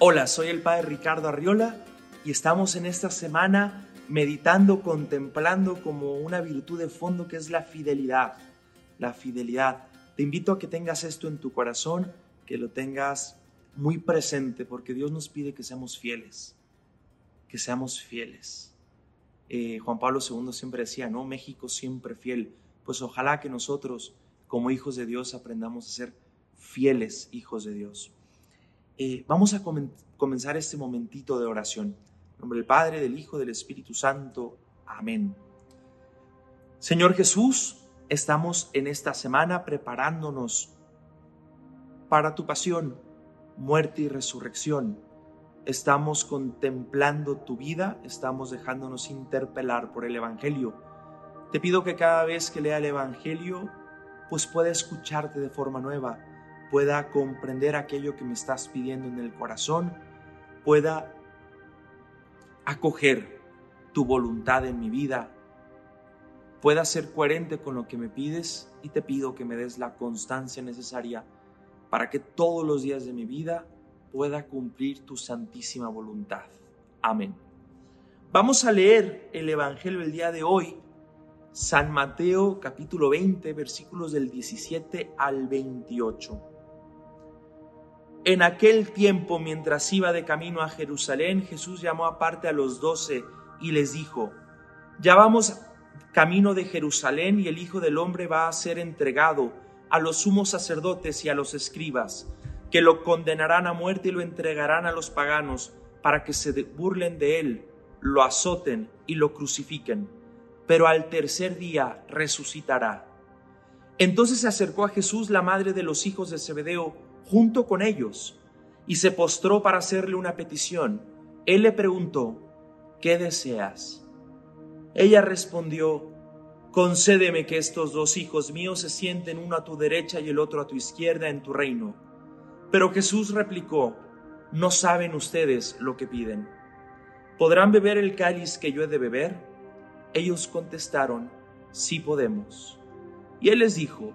Hola, soy el Padre Ricardo Arriola y estamos en esta semana meditando, contemplando como una virtud de fondo que es la fidelidad. La fidelidad. Te invito a que tengas esto en tu corazón, que lo tengas muy presente, porque Dios nos pide que seamos fieles, que seamos fieles. Eh, Juan Pablo II siempre decía, ¿no? México siempre fiel. Pues ojalá que nosotros, como hijos de Dios, aprendamos a ser fieles hijos de Dios. Eh, vamos a comenzar este momentito de oración. En nombre del Padre, del Hijo, del Espíritu Santo. Amén. Señor Jesús, estamos en esta semana preparándonos para tu pasión, muerte y resurrección. Estamos contemplando tu vida, estamos dejándonos interpelar por el Evangelio. Te pido que cada vez que lea el Evangelio, pues pueda escucharte de forma nueva, pueda comprender aquello que me estás pidiendo en el corazón, pueda acoger tu voluntad en mi vida, pueda ser coherente con lo que me pides y te pido que me des la constancia necesaria para que todos los días de mi vida pueda cumplir tu santísima voluntad. Amén. Vamos a leer el Evangelio del día de hoy, San Mateo capítulo 20, versículos del 17 al 28. En aquel tiempo, mientras iba de camino a Jerusalén, Jesús llamó aparte a los doce y les dijo, ya vamos camino de Jerusalén y el Hijo del Hombre va a ser entregado a los sumos sacerdotes y a los escribas, que lo condenarán a muerte y lo entregarán a los paganos para que se burlen de él, lo azoten y lo crucifiquen, pero al tercer día resucitará. Entonces se acercó a Jesús la madre de los hijos de Zebedeo, junto con ellos y se postró para hacerle una petición. Él le preguntó, ¿qué deseas? Ella respondió, concédeme que estos dos hijos míos se sienten uno a tu derecha y el otro a tu izquierda en tu reino. Pero Jesús replicó, no saben ustedes lo que piden. ¿Podrán beber el cáliz que yo he de beber? Ellos contestaron, sí podemos. Y él les dijo,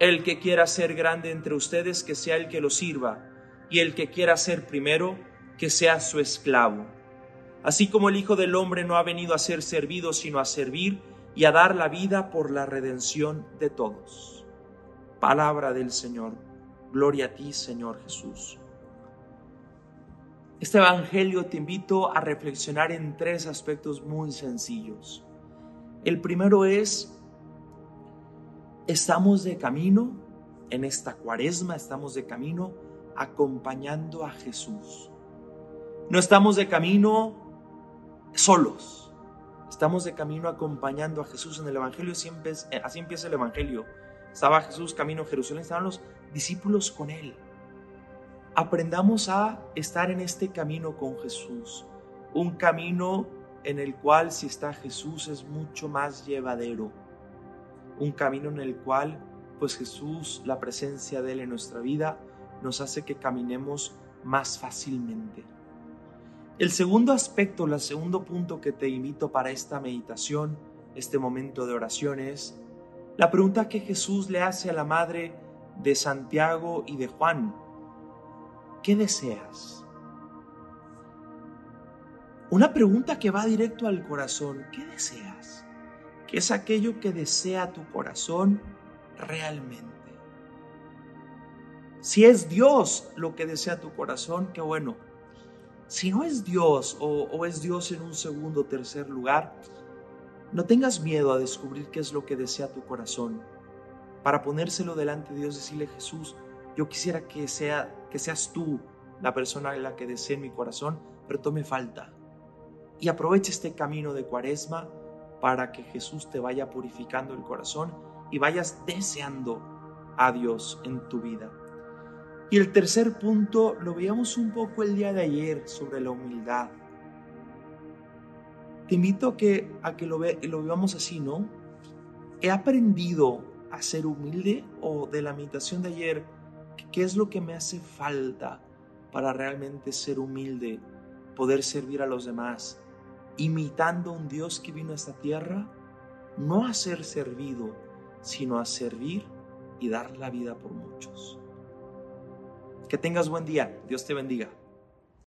el que quiera ser grande entre ustedes, que sea el que lo sirva, y el que quiera ser primero, que sea su esclavo. Así como el Hijo del Hombre no ha venido a ser servido, sino a servir y a dar la vida por la redención de todos. Palabra del Señor. Gloria a ti, Señor Jesús. Este Evangelio te invito a reflexionar en tres aspectos muy sencillos. El primero es Estamos de camino en esta cuaresma, estamos de camino acompañando a Jesús. No estamos de camino solos, estamos de camino acompañando a Jesús en el Evangelio. Eh, así empieza el Evangelio. Estaba Jesús camino a Jerusalén, estaban los discípulos con él. Aprendamos a estar en este camino con Jesús, un camino en el cual si está Jesús es mucho más llevadero un camino en el cual pues Jesús, la presencia de Él en nuestra vida, nos hace que caminemos más fácilmente. El segundo aspecto, el segundo punto que te invito para esta meditación, este momento de oración es la pregunta que Jesús le hace a la madre de Santiago y de Juan. ¿Qué deseas? Una pregunta que va directo al corazón. ¿Qué deseas? Que es aquello que desea tu corazón realmente. Si es Dios lo que desea tu corazón, qué bueno. Si no es Dios o, es Dios en un segundo o tercer lugar, no tengas miedo a descubrir qué es lo que desea tu corazón. Para ponérselo delante de Dios, decirle Jesús, yo quisiera que, sea, que seas tú la persona en la que desee mi corazón, pero tome falta. Y aproveche este camino de cuaresma para que Jesús te vaya purificando el corazón y vayas deseando a Dios en tu vida. Y el tercer punto lo veíamos un poco el día de ayer sobre la humildad. te invito a que, a que lo, ve, lo vivamos así, ¿no? He aprendido a ser humilde o de la meditación de ayer, ¿qué es lo que me hace falta para realmente ser humilde, poder servir a los demás, imitando a un Dios que vino a esta tierra, no a ser servido, sino a servir y dar la vida por muchos. Que tengas buen día. Dios te bendiga.